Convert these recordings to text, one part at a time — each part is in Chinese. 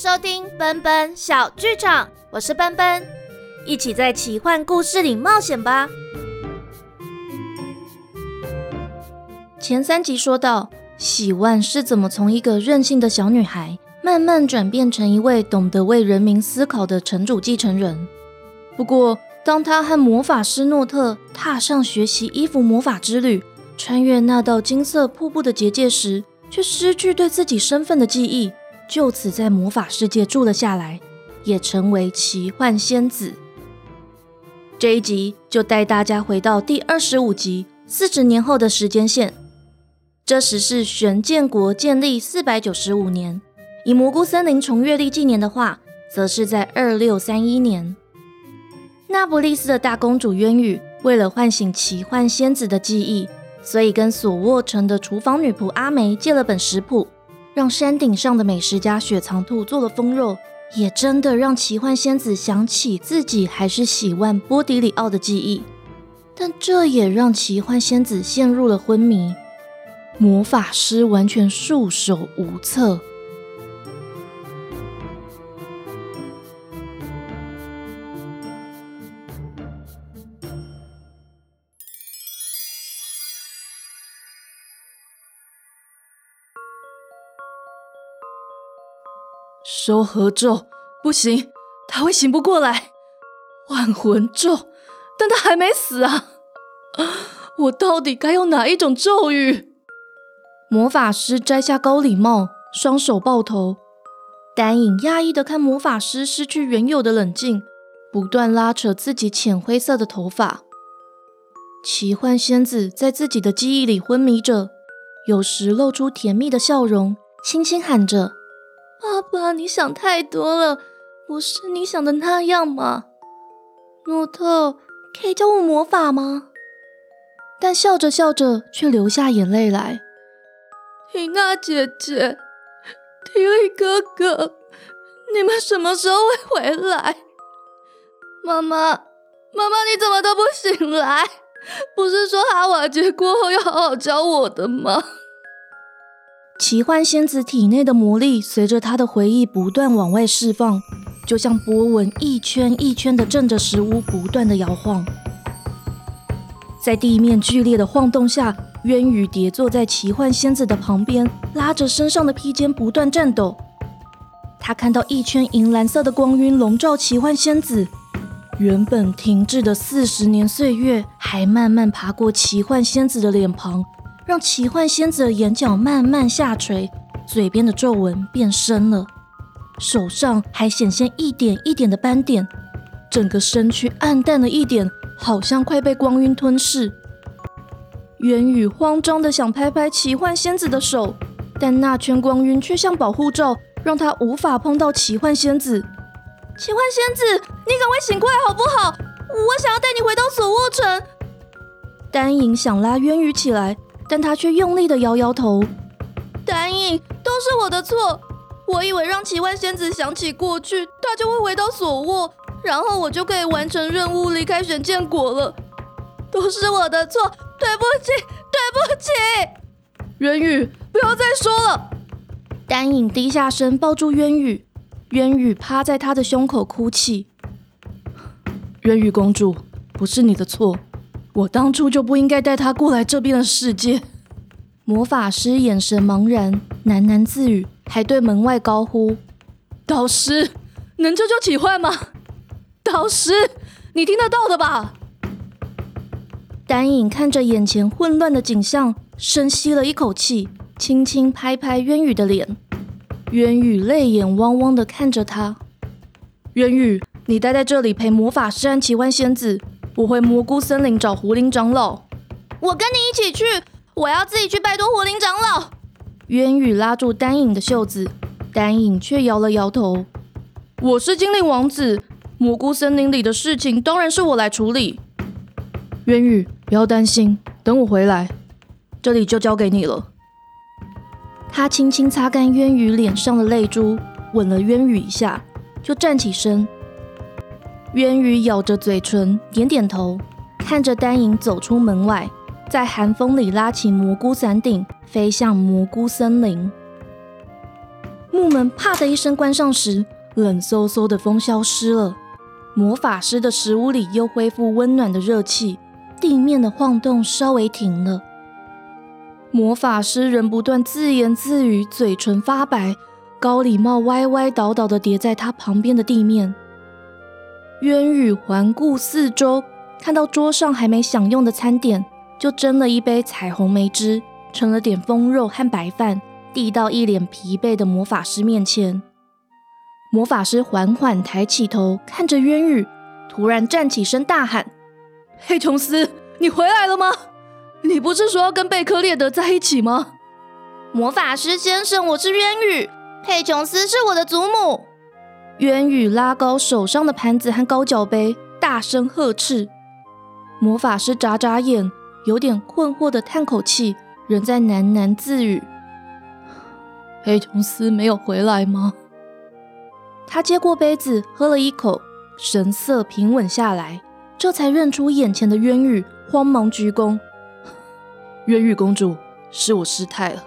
收听奔奔小剧场，我是奔奔，一起在奇幻故事里冒险吧。前三集说到，喜万是怎么从一个任性的小女孩，慢慢转变成一位懂得为人民思考的城主继承人。不过，当她和魔法师诺特踏上学习衣服魔法之旅，穿越那道金色瀑布的结界时，却失去对自己身份的记忆。就此在魔法世界住了下来，也成为奇幻仙子。这一集就带大家回到第二十五集四十年后的时间线。这时是玄剑国建立四百九十五年，以蘑菇森林重阅历纪年的话，则是在二六三一年。那不利斯的大公主渊羽为了唤醒奇幻仙子的记忆，所以跟索沃城的厨房女仆阿梅借了本食谱。让山顶上的美食家雪藏兔做了风肉，也真的让奇幻仙子想起自己还是喜欢波迪里奥的记忆，但这也让奇幻仙子陷入了昏迷，魔法师完全束手无策。收合咒不行，他会醒不过来。万魂咒，但他还没死啊！我到底该用哪一种咒语？魔法师摘下高礼帽，双手抱头。丹影讶异的看魔法师失去原有的冷静，不断拉扯自己浅灰色的头发。奇幻仙子在自己的记忆里昏迷着，有时露出甜蜜的笑容，轻轻喊着。爸爸，你想太多了，不是你想的那样嘛？诺特，可以教我魔法吗？但笑着笑着，却流下眼泪来。缇娜姐姐，缇丽哥哥，你们什么时候会回来？妈妈，妈妈，你怎么都不醒来？不是说哈瓦节过后要好好教我的吗？奇幻仙子体内的魔力随着她的回忆不断往外释放，就像波纹一圈一圈的震着石屋不断的摇晃。在地面剧烈的晃动下，渊羽叠坐在奇幻仙子的旁边，拉着身上的披肩不断颤抖。他看到一圈银蓝色的光晕笼罩奇幻仙子，原本停滞的四十年岁月，还慢慢爬过奇幻仙子的脸庞。让奇幻仙子的眼角慢慢下垂，嘴边的皱纹变深了，手上还显现一点一点的斑点，整个身躯暗淡了一点，好像快被光晕吞噬。渊羽慌张的想拍拍奇幻仙子的手，但那圈光晕却像保护罩，让他无法碰到奇幻仙子。奇幻仙子，你赶快醒过来好不好？我想要带你回到索沃城。丹影想拉渊羽起来。但他却用力的摇摇头。丹影，都是我的错。我以为让奇幻仙子想起过去，她就会回到索沃，然后我就可以完成任务，离开玄剑国了。都是我的错，对不起，对不起。渊羽，不要再说了。丹影低下身抱住渊羽，渊羽趴在他的胸口哭泣。渊羽公主，不是你的错。我当初就不应该带他过来这边的世界。魔法师眼神茫然，喃喃自语，还对门外高呼：“导师，能救救启焕吗？导师，你听得到的吧？”丹影看着眼前混乱的景象，深吸了一口气，轻轻拍拍渊羽的脸。渊羽泪眼汪汪的看着他：“渊羽，你待在这里陪魔法师安奇幻仙子。”我回蘑菇森林找狐灵长老。我跟你一起去，我要自己去拜托狐灵长老。渊羽拉住丹影的袖子，丹影却摇了摇头。我是精灵王子，蘑菇森林里的事情当然是我来处理。渊羽，不要担心，等我回来，这里就交给你了。他轻轻擦干渊羽脸上的泪珠，吻了渊羽一下，就站起身。渊羽咬着嘴唇，点点头，看着丹影走出门外，在寒风里拉起蘑菇伞顶，飞向蘑菇森林。木门啪的一声关上时，冷飕飕的风消失了，魔法师的石屋里又恢复温暖的热气，地面的晃动稍微停了。魔法师仍不断自言自语，嘴唇发白，高礼帽歪歪倒倒的叠在他旁边的地面。渊羽环顾四周，看到桌上还没享用的餐点，就斟了一杯彩虹梅汁，盛了点风肉和白饭，递到一脸疲惫的魔法师面前。魔法师缓缓抬起头，看着渊羽，突然站起身，大喊：“黑琼斯，你回来了吗？你不是说要跟贝克列德在一起吗？”魔法师先生，我是渊羽，佩琼斯是我的祖母。渊宇拉高手上的盘子和高脚杯，大声呵斥。魔法师眨眨眼，有点困惑的叹口气，仍在喃喃自语：“黑琼斯没有回来吗？”他接过杯子，喝了一口，神色平稳下来，这才认出眼前的渊羽，慌忙鞠躬：“渊羽公主，是我失态了。”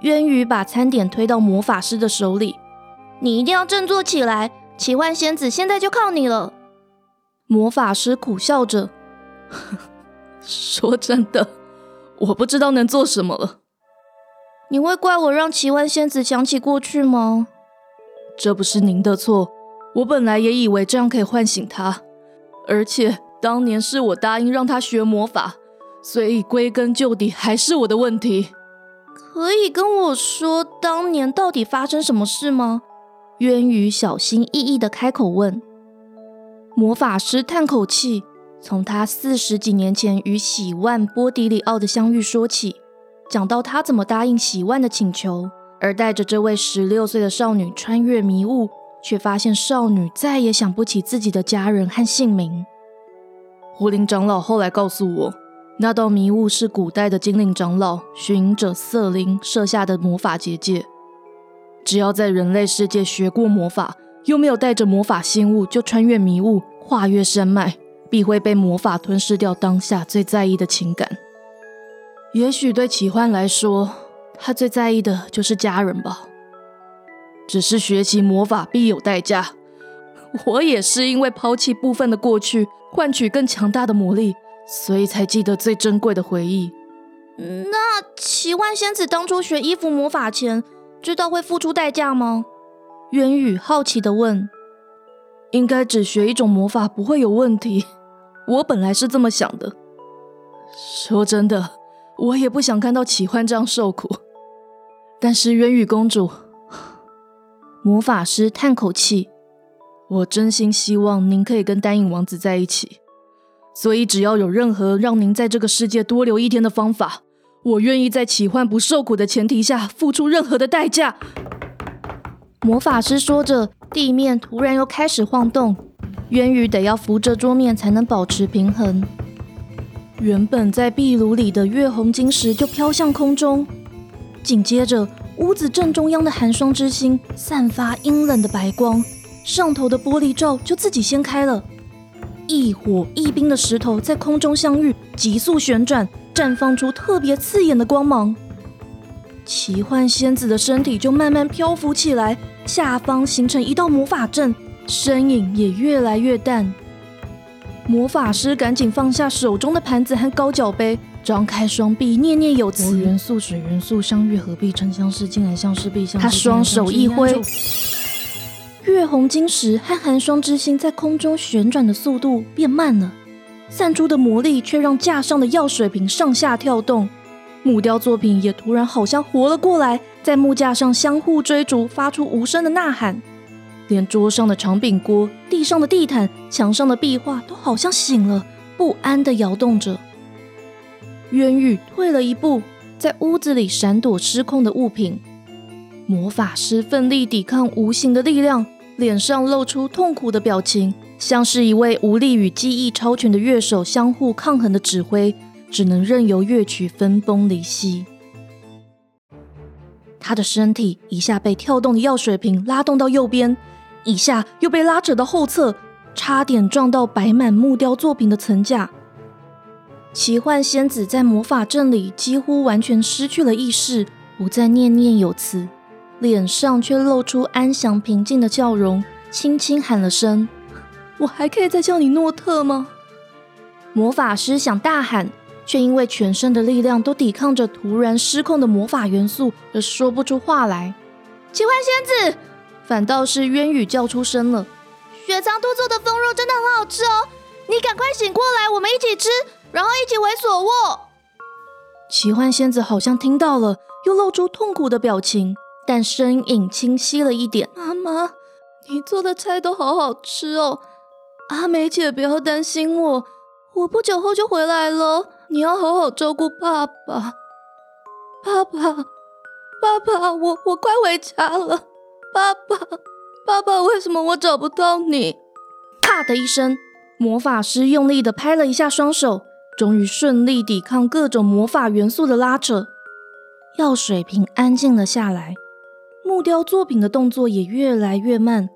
渊宇把餐点推到魔法师的手里。你一定要振作起来，奇幻仙子现在就靠你了。魔法师苦笑着，说真的，我不知道能做什么了。你会怪我让奇幻仙子想起过去吗？这不是您的错，我本来也以为这样可以唤醒她，而且当年是我答应让她学魔法，所以归根究底还是我的问题。可以跟我说当年到底发生什么事吗？渊羽小心翼翼的开口问。魔法师叹口气，从他四十几年前与喜万波迪里奥的相遇说起，讲到他怎么答应喜万的请求，而带着这位十六岁的少女穿越迷雾，却发现少女再也想不起自己的家人和姓名。胡林长老后来告诉我，那道迷雾是古代的精灵长老寻者瑟琳设下的魔法结界。只要在人类世界学过魔法，又没有带着魔法心物，就穿越迷雾，跨越山脉，必会被魔法吞噬掉当下最在意的情感。也许对奇幻来说，他最在意的就是家人吧。只是学习魔法必有代价，我也是因为抛弃部分的过去，换取更强大的魔力，所以才记得最珍贵的回忆。那奇幻仙子当初学衣服魔法前。知道会付出代价吗？渊羽好奇的问。应该只学一种魔法不会有问题。我本来是这么想的。说真的，我也不想看到启幻这样受苦。但是渊羽公主，魔法师叹口气，我真心希望您可以跟丹影王子在一起。所以只要有任何让您在这个世界多留一天的方法。我愿意在奇幻不受苦的前提下付出任何的代价。魔法师说着，地面突然又开始晃动，渊羽得要扶着桌面才能保持平衡。原本在壁炉里的月红晶石就飘向空中，紧接着屋子正中央的寒霜之星散发阴冷的白光，上头的玻璃罩就自己掀开了，一火一冰的石头在空中相遇，急速旋转。绽放出特别刺眼的光芒，奇幻仙子的身体就慢慢漂浮起来，下方形成一道魔法阵，身影也越来越淡。魔法师赶紧放下手中的盘子和高脚杯，张开双臂念念有词：元素、水元素相遇合璧成相识，竟然相识必相。他双手一挥，月红晶石和寒霜之心在空中旋转的速度变慢了。散出的魔力却让架上的药水瓶上下跳动，木雕作品也突然好像活了过来，在木架上相互追逐，发出无声的呐喊。连桌上的长柄锅、地上的地毯、墙上的壁画都好像醒了，不安地摇动着。渊羽退了一步，在屋子里闪躲失控的物品。魔法师奋力抵抗无形的力量，脸上露出痛苦的表情。像是一位无力与技艺超群的乐手相互抗衡的指挥，只能任由乐曲分崩离析。他的身体一下被跳动的药水瓶拉动到右边，一下又被拉扯到后侧，差点撞到摆满木雕作品的层架。奇幻仙子在魔法阵里几乎完全失去了意识，不再念念有词，脸上却露出安详平静的笑容，轻轻喊了声：“我还可以再叫你诺特吗？”魔法师想大喊，却因为全身的力量都抵抗着突然失控的魔法元素，而说不出话来。奇幻仙子，反倒是渊羽叫出声了：“雪藏兔做的风肉真的很好吃哦，你赶快醒过来，我们一起吃，然后一起为所握。”奇幻仙子好像听到了，又露出痛苦的表情，但声音清晰了一点：“妈妈，你做的菜都好好吃哦，阿美姐不要担心我。”我不久后就回来了，你要好好照顾爸爸。爸爸，爸爸，我我快回家了。爸爸，爸爸，为什么我找不到你？啪的一声，魔法师用力的拍了一下双手，终于顺利抵抗各种魔法元素的拉扯。药水瓶安静了下来，木雕作品的动作也越来越慢，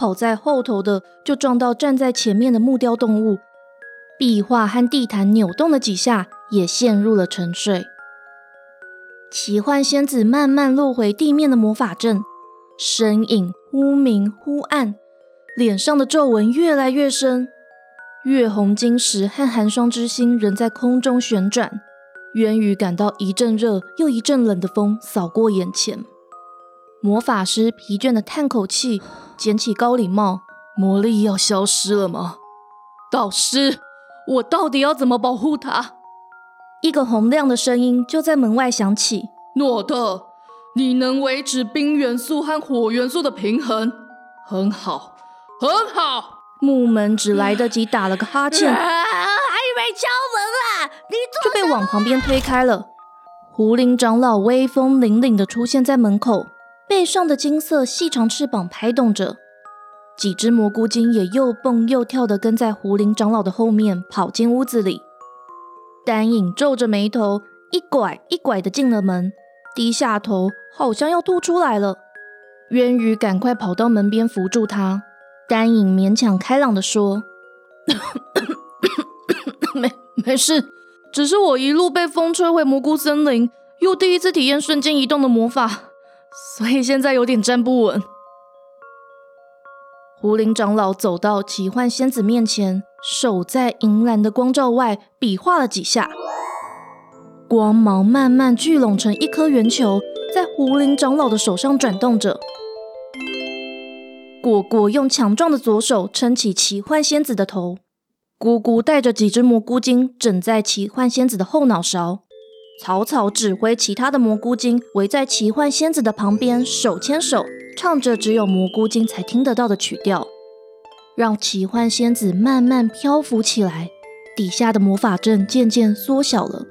跑在后头的就撞到站在前面的木雕动物。壁画和地毯扭动了几下，也陷入了沉睡。奇幻仙子慢慢落回地面的魔法阵，身影忽明忽暗，脸上的皱纹越来越深。月红晶石和寒霜之心仍在空中旋转。渊羽感到一阵热又一阵冷的风扫过眼前。魔法师疲倦的叹口气，捡起高礼帽。魔力要消失了吗，导师？我到底要怎么保护他？一个洪亮的声音就在门外响起：“诺特，你能维持冰元素和火元素的平衡，很好，很好。”木门只来得及打了个哈欠，啊还以为敲门啊，你就被往旁边推开了。胡林长老威风凛凛的出现在门口，背上的金色细长翅膀拍动着。几只蘑菇精也又蹦又跳的跟在胡林长老的后面跑进屋子里。丹影皱着眉头，一拐一拐的进了门，低下头，好像要吐出来了。渊羽赶快跑到门边扶住他。丹影勉强开朗的说：“没没事，只是我一路被风吹回蘑菇森林，又第一次体验瞬间移动的魔法，所以现在有点站不稳。”胡林长老走到奇幻仙子面前，手在银蓝的光照外比划了几下，光芒慢慢聚拢成一颗圆球，在胡林长老的手上转动着。果果用强壮的左手撑起奇幻仙子的头，姑姑带着几只蘑菇精枕在奇幻仙子的后脑勺，草草指挥其他的蘑菇精围在奇幻仙子的旁边，手牵手。唱着只有蘑菇精才听得到的曲调，让奇幻仙子慢慢漂浮起来。底下的魔法阵渐渐缩小了。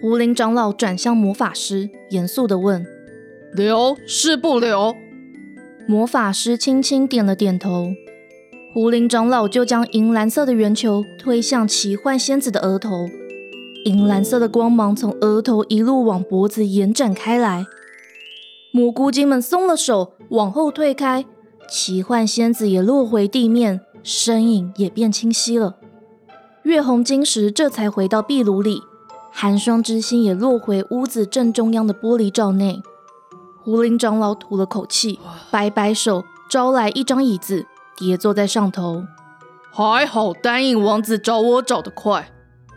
胡林长老转向魔法师，严肃地问：“留是不留？”魔法师轻轻点了点头。胡林长老就将银蓝色的圆球推向奇幻仙子的额头，银蓝色的光芒从额头一路往脖子延展开来。蘑菇精们松了手，往后退开。奇幻仙子也落回地面，身影也变清晰了。月红晶石这才回到壁炉里，寒霜之心也落回屋子正中央的玻璃罩内。胡林长老吐了口气，摆摆手，招来一张椅子，跌坐在上头。还好丹影王子找我找得快，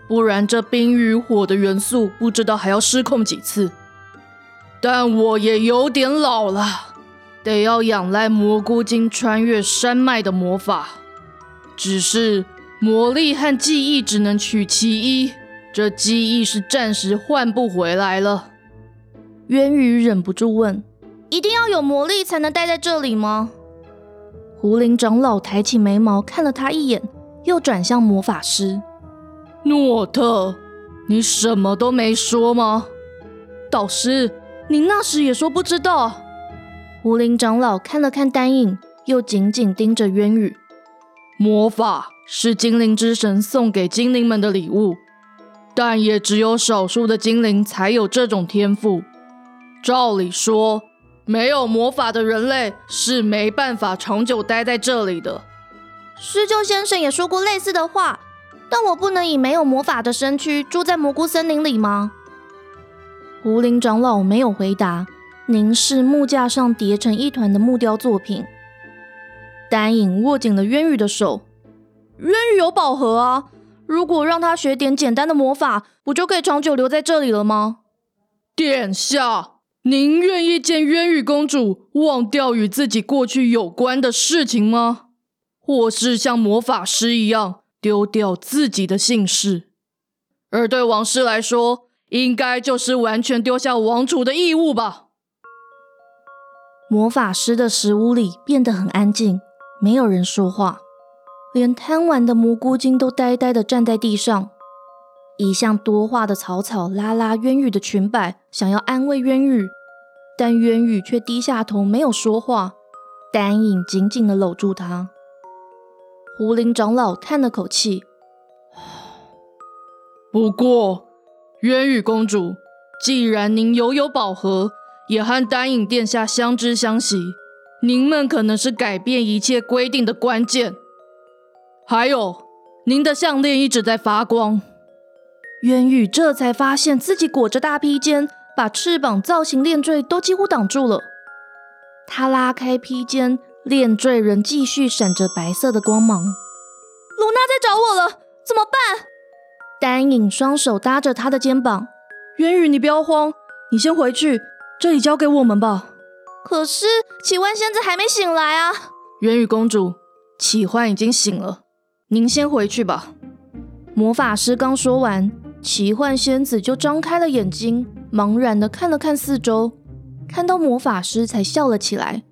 不然这冰与火的元素不知道还要失控几次。但我也有点老了，得要仰赖蘑菇精穿越山脉的魔法。只是魔力和记忆只能取其一，这记忆是暂时换不回来了。渊宇忍不住问：“一定要有魔力才能待在这里吗？”胡林长老抬起眉毛看了他一眼，又转向魔法师诺特：“你什么都没说吗，导师？”你那时也说不知道。胡林长老看了看丹影，又紧紧盯着渊羽。魔法是精灵之神送给精灵们的礼物，但也只有少数的精灵才有这种天赋。照理说，没有魔法的人类是没办法长久待在这里的。施救先生也说过类似的话，但我不能以没有魔法的身躯住在蘑菇森林里吗？胡林长老没有回答，凝视木架上叠成一团的木雕作品。丹影握紧了渊羽的手，渊羽有宝盒啊，如果让他学点简单的魔法，不就可以长久留在这里了吗？殿下，您愿意见渊羽公主忘掉与自己过去有关的事情吗？或是像魔法师一样丢掉自己的姓氏？而对王室来说，应该就是完全丢下王储的义务吧。魔法师的石屋里变得很安静，没有人说话，连贪玩的蘑菇精都呆呆的站在地上。一向多话的草草拉拉渊羽的裙摆，想要安慰渊羽，但渊羽却低下头没有说话。丹影紧紧的搂住他。狐灵长老叹了口气。不过，渊羽公主，既然您拥有宝盒，也和丹影殿下相知相惜，您们可能是改变一切规定的关键。还有，您的项链一直在发光。渊羽这才发现自己裹着大披肩，把翅膀造型链坠都几乎挡住了。他拉开披肩，链坠仍继续闪着白色的光芒。卢娜在找我了，怎么办？丹影双手搭着他的肩膀，渊宇，你不要慌，你先回去，这里交给我们吧。可是奇幻仙子还没醒来啊！渊宇公主，奇幻已经醒了，您先回去吧。魔法师刚说完，奇幻仙子就张开了眼睛，茫然的看了看四周，看到魔法师才笑了起来，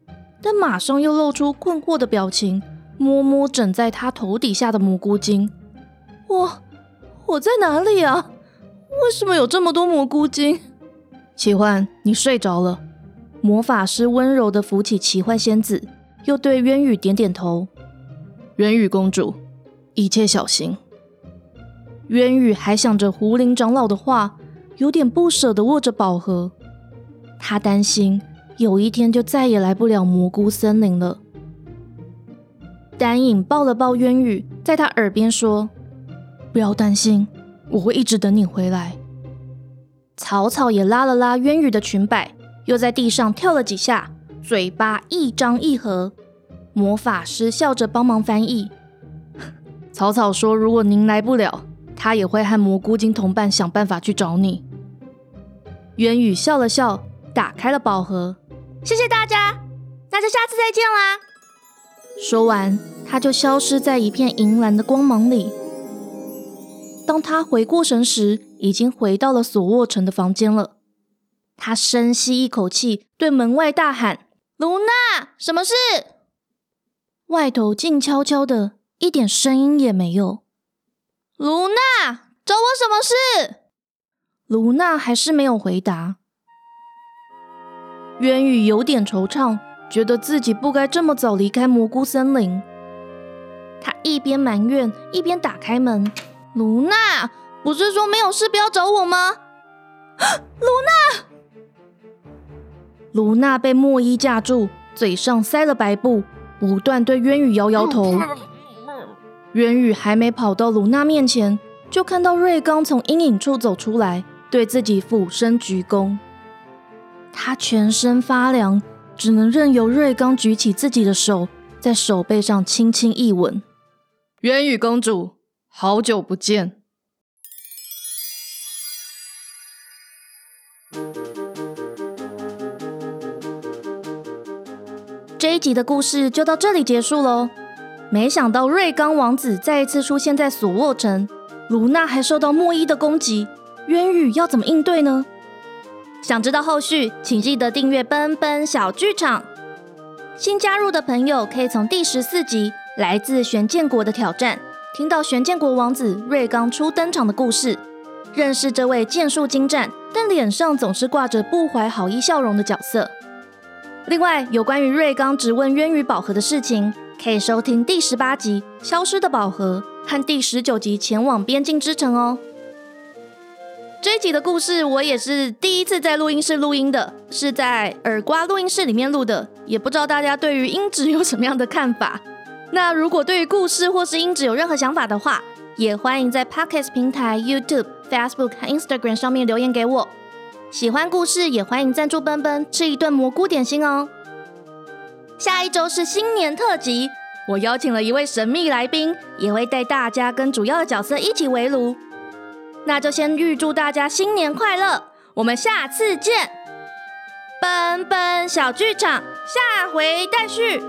但马上又露出困惑的表情，摸摸枕在他头底下的蘑菇精，我。我在哪里啊？为什么有这么多蘑菇精？奇幻，你睡着了。魔法师温柔的扶起奇幻仙子，又对渊羽点点头。渊羽公主，一切小心。渊羽还想着胡灵长老的话，有点不舍的握着宝盒。他担心有一天就再也来不了蘑菇森林了。丹影抱了抱渊羽，在他耳边说。不要担心，我会一直等你回来。草草也拉了拉渊羽的裙摆，又在地上跳了几下，嘴巴一张一合。魔法师笑着帮忙翻译。草草说：“如果您来不了，他也会和蘑菇精同伴想办法去找你。”渊羽笑了笑，打开了宝盒。谢谢大家，那就下次再见啦。说完，他就消失在一片银蓝的光芒里。当他回过神时，已经回到了索沃城的房间了。他深吸一口气，对门外大喊：“卢娜，什么事？”外头静悄悄的，一点声音也没有。卢娜，找我什么事？卢娜还是没有回答。渊羽有点惆怅，觉得自己不该这么早离开蘑菇森林。他一边埋怨，一边打开门。卢娜，不是说没有事不要找我吗？卢娜，卢娜被墨衣架住，嘴上塞了白布，不断对渊羽摇摇头。渊羽还没跑到卢娜面前，就看到瑞刚从阴影处走出来，对自己俯身鞠躬。他全身发凉，只能任由瑞刚举起自己的手，在手背上轻轻一吻。渊羽公主。好久不见。这一集的故事就到这里结束喽。没想到瑞刚王子再一次出现在索沃城，卢娜还受到莫伊的攻击，渊羽要怎么应对呢？想知道后续，请记得订阅奔奔小剧场。新加入的朋友可以从第十四集《来自玄剑国的挑战》。听到玄剑国王子瑞刚初登场的故事，认识这位剑术精湛但脸上总是挂着不怀好意笑容的角色。另外，有关于瑞刚质问渊羽宝盒的事情，可以收听第十八集《消失的宝盒》和第十九集《前往边境之城》哦。这一集的故事我也是第一次在录音室录音的，是在耳瓜录音室里面录的，也不知道大家对于音质有什么样的看法。那如果对于故事或是音质有任何想法的话，也欢迎在 Pocket 平台、YouTube、Facebook 和 Instagram 上面留言给我。喜欢故事也欢迎赞助奔奔吃一顿蘑菇点心哦。下一周是新年特辑，我邀请了一位神秘来宾，也会带大家跟主要的角色一起围炉，那就先预祝大家新年快乐我们下次见。奔奔小剧场下回待续。